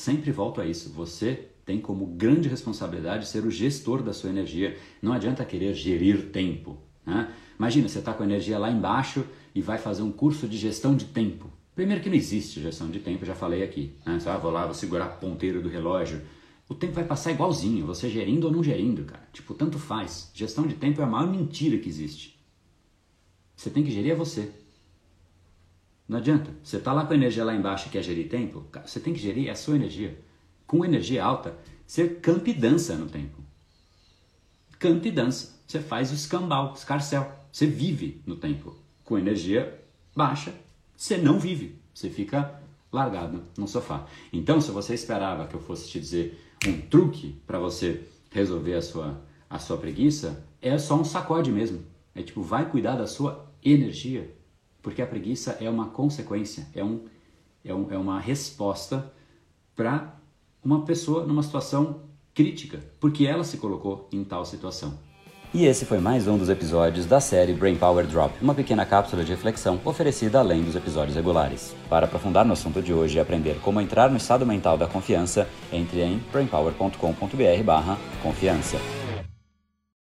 sempre volto a isso. Você tem como grande responsabilidade ser o gestor da sua energia. Não adianta querer gerir tempo. Né? Imagina, você está com a energia lá embaixo e vai fazer um curso de gestão de tempo. Primeiro que não existe gestão de tempo, já falei aqui. Né? Você, ah, vou lá, vou segurar a ponteira do relógio. O tempo vai passar igualzinho, você gerindo ou não gerindo, cara. Tipo, tanto faz. Gestão de tempo é a maior mentira que existe. Você tem que gerir é você. Não adianta. Você está lá com a energia lá embaixo e quer gerir tempo, você tem que gerir a sua energia. Com energia alta, você canta e dança no tempo. Canta e dança. Você faz o escambau, escarcel. Você vive no tempo. Com energia baixa, você não vive. Você fica largado no sofá. Então, se você esperava que eu fosse te dizer um truque para você resolver a sua, a sua preguiça, é só um sacode mesmo. É tipo, vai cuidar da sua energia, porque a preguiça é uma consequência, é, um, é, um, é uma resposta para uma pessoa numa situação crítica, porque ela se colocou em tal situação. E esse foi mais um dos episódios da série Brain Power Drop, uma pequena cápsula de reflexão oferecida além dos episódios regulares. Para aprofundar no assunto de hoje e aprender como entrar no estado mental da confiança, entre em brainpower.com.br/confiança.